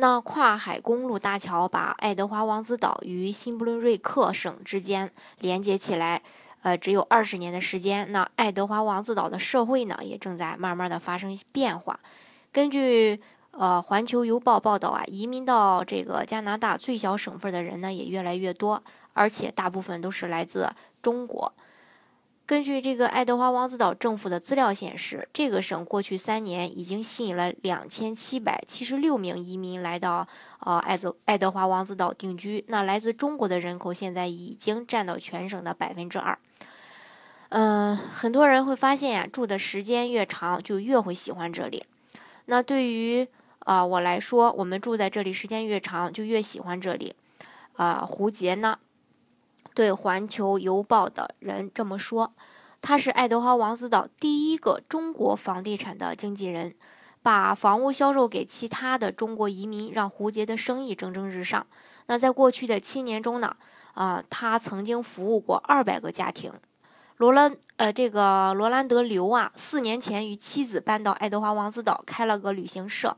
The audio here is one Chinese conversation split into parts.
那跨海公路大桥把爱德华王子岛与新布伦瑞克省之间连接起来，呃，只有二十年的时间。那爱德华王子岛的社会呢，也正在慢慢的发生变化。根据呃《环球邮报》报道啊，移民到这个加拿大最小省份的人呢，也越来越多，而且大部分都是来自中国。根据这个爱德华王子岛政府的资料显示，这个省过去三年已经吸引了两千七百七十六名移民来到呃爱泽爱德华王子岛定居。那来自中国的人口现在已经占到全省的百分之二。嗯，很多人会发现呀，住的时间越长，就越会喜欢这里。那对于啊我来说，我们住在这里时间越长，就越喜欢这里。啊，胡杰呢？对《环球邮报》的人这么说：“他是爱德华王子岛第一个中国房地产的经纪人，把房屋销售给其他的中国移民，让胡杰的生意蒸蒸日上。那在过去的七年中呢，啊，他曾经服务过二百个家庭。罗兰，呃，这个罗兰德刘啊，四年前与妻子搬到爱德华王子岛，开了个旅行社。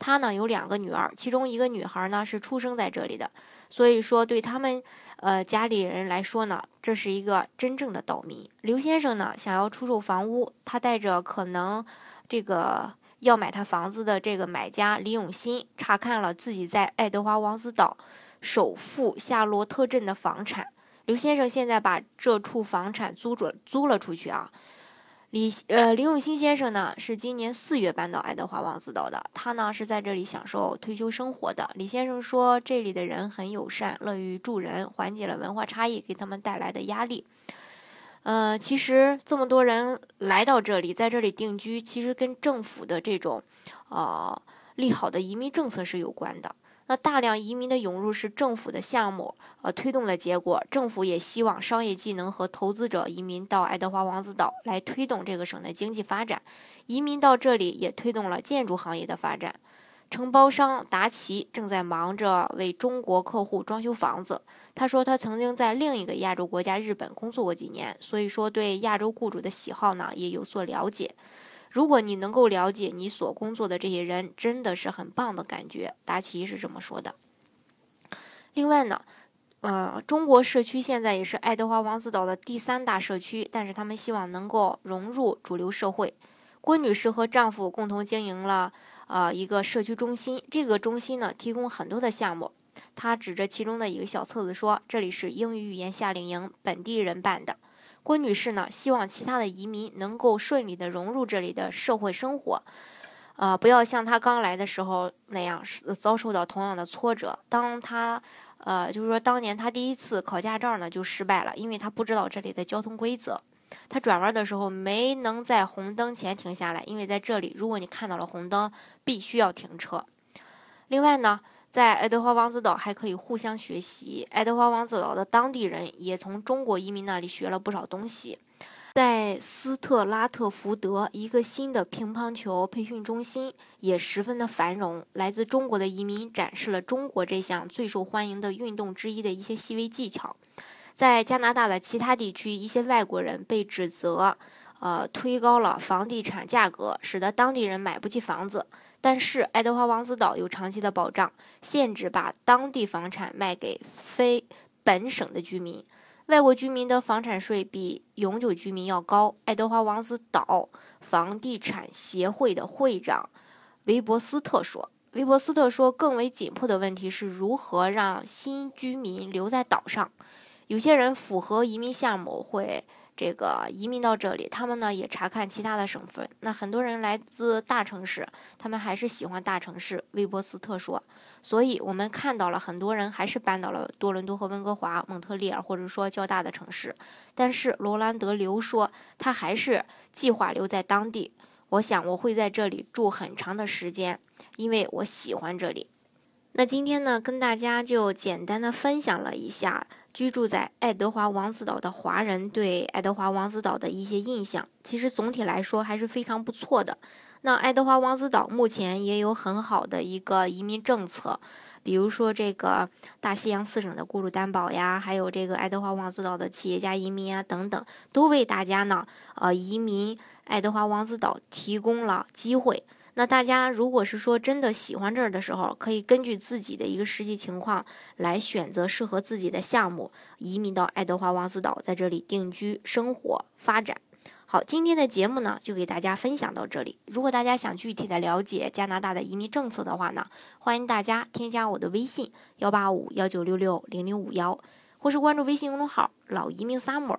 他呢有两个女儿，其中一个女孩呢是出生在这里的。”所以说，对他们，呃，家里人来说呢，这是一个真正的岛民。刘先生呢，想要出售房屋，他带着可能这个要买他房子的这个买家李永新，查看了自己在爱德华王子岛首富夏洛特镇的房产。刘先生现在把这处房产租着租了出去啊。李呃李永新先生呢是今年四月搬到爱德华王子岛的，他呢是在这里享受退休生活的。李先生说，这里的人很友善，乐于助人，缓解了文化差异给他们带来的压力。呃，其实这么多人来到这里，在这里定居，其实跟政府的这种呃利好的移民政策是有关的。那大量移民的涌入是政府的项目，呃推动的结果。政府也希望商业技能和投资者移民到爱德华王子岛，来推动这个省的经济发展。移民到这里也推动了建筑行业的发展。承包商达奇正在忙着为中国客户装修房子。他说他曾经在另一个亚洲国家日本工作过几年，所以说对亚洲雇主的喜好呢也有所了解。如果你能够了解你所工作的这些人，真的是很棒的感觉。达奇是这么说的。另外呢，呃，中国社区现在也是爱德华王子岛的第三大社区，但是他们希望能够融入主流社会。郭女士和丈夫共同经营了呃一个社区中心，这个中心呢提供很多的项目。她指着其中的一个小册子说：“这里是英语语言夏令营，本地人办的。”郭女士呢，希望其他的移民能够顺利的融入这里的社会生活，呃，不要像她刚来的时候那样遭受到同样的挫折。当她，呃，就是说当年她第一次考驾照呢就失败了，因为她不知道这里的交通规则。她转弯的时候没能在红灯前停下来，因为在这里，如果你看到了红灯，必须要停车。另外呢。在爱德华王子岛还可以互相学习。爱德华王子岛的当地人也从中国移民那里学了不少东西。在斯特拉特福德，一个新的乒乓球培训中心也十分的繁荣。来自中国的移民展示了中国这项最受欢迎的运动之一的一些细微技巧。在加拿大的其他地区，一些外国人被指责，呃，推高了房地产价格，使得当地人买不起房子。但是爱德华王子岛有长期的保障，限制把当地房产卖给非本省的居民。外国居民的房产税比永久居民要高。爱德华王子岛房地产协会的会长韦伯斯特说：“韦伯斯特说，更为紧迫的问题是如何让新居民留在岛上。有些人符合移民项目会。”这个移民到这里，他们呢也查看其他的省份。那很多人来自大城市，他们还是喜欢大城市。威伯斯特说，所以我们看到了很多人还是搬到了多伦多和温哥华、蒙特利尔，或者说较大的城市。但是罗兰德刘说，他还是计划留在当地。我想我会在这里住很长的时间，因为我喜欢这里。那今天呢，跟大家就简单的分享了一下居住在爱德华王子岛的华人对爱德华王子岛的一些印象，其实总体来说还是非常不错的。那爱德华王子岛目前也有很好的一个移民政策，比如说这个大西洋四省的雇主担保呀，还有这个爱德华王子岛的企业家移民啊等等，都为大家呢呃移民爱德华王子岛提供了机会。那大家如果是说真的喜欢这儿的时候，可以根据自己的一个实际情况来选择适合自己的项目，移民到爱德华王子岛，在这里定居生活发展。好，今天的节目呢就给大家分享到这里。如果大家想具体的了解加拿大的移民政策的话呢，欢迎大家添加我的微信幺八五幺九六六零零五幺，或是关注微信公众号老移民 summer。